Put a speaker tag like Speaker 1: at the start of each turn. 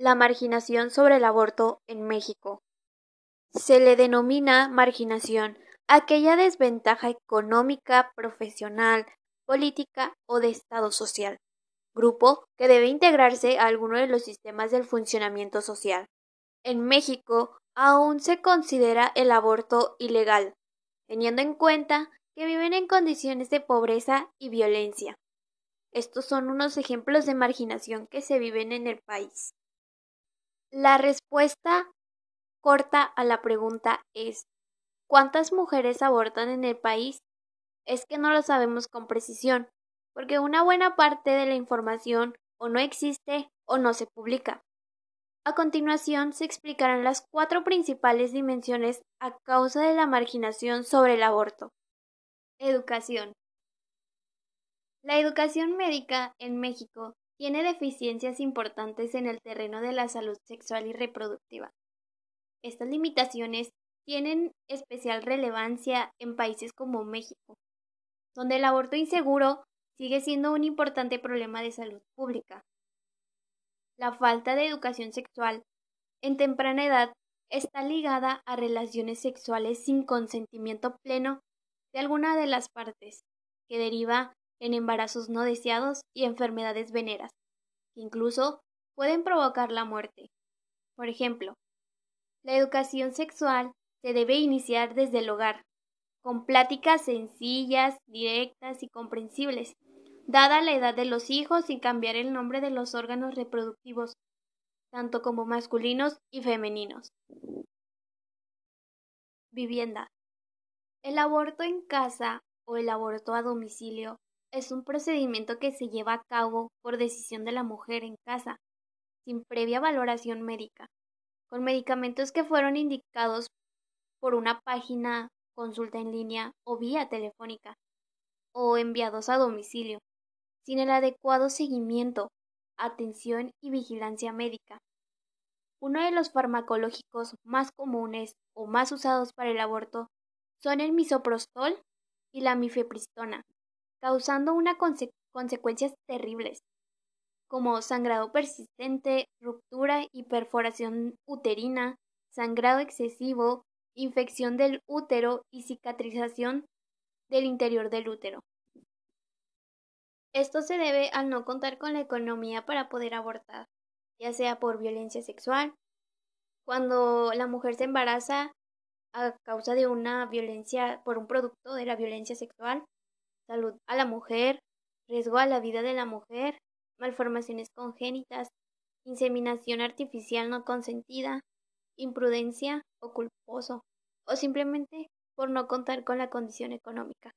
Speaker 1: la marginación sobre el aborto en México. Se le denomina marginación aquella desventaja económica, profesional, política o de estado social, grupo que debe integrarse a alguno de los sistemas del funcionamiento social. En México aún se considera el aborto ilegal, teniendo en cuenta que viven en condiciones de pobreza y violencia. Estos son unos ejemplos de marginación que se viven en el país. La respuesta corta a la pregunta es ¿cuántas mujeres abortan en el país? Es que no lo sabemos con precisión, porque una buena parte de la información o no existe o no se publica. A continuación se explicarán las cuatro principales dimensiones a causa de la marginación sobre el aborto. Educación. La educación médica en México tiene deficiencias importantes en el terreno de la salud sexual y reproductiva. Estas limitaciones tienen especial relevancia en países como México, donde el aborto inseguro sigue siendo un importante problema de salud pública. La falta de educación sexual en temprana edad está ligada a relaciones sexuales sin consentimiento pleno de alguna de las partes, que deriva en embarazos no deseados y enfermedades veneras, que incluso pueden provocar la muerte. Por ejemplo, la educación sexual se debe iniciar desde el hogar, con pláticas sencillas, directas y comprensibles, dada la edad de los hijos sin cambiar el nombre de los órganos reproductivos, tanto como masculinos y femeninos. Vivienda. El aborto en casa o el aborto a domicilio es un procedimiento que se lleva a cabo por decisión de la mujer en casa, sin previa valoración médica, con medicamentos que fueron indicados por una página, consulta en línea o vía telefónica, o enviados a domicilio, sin el adecuado seguimiento, atención y vigilancia médica. Uno de los farmacológicos más comunes o más usados para el aborto son el misoprostol y la mifepristona, causando unas consecuencias terribles, como sangrado persistente, ruptura y perforación uterina, sangrado excesivo, infección del útero y cicatrización del interior del útero. Esto se debe al no contar con la economía para poder abortar, ya sea por violencia sexual, cuando la mujer se embaraza a causa de una violencia por un producto de la violencia sexual, salud a la mujer, riesgo a la vida de la mujer, malformaciones congénitas, inseminación artificial no consentida, imprudencia o culposo, o simplemente por no contar con la condición económica.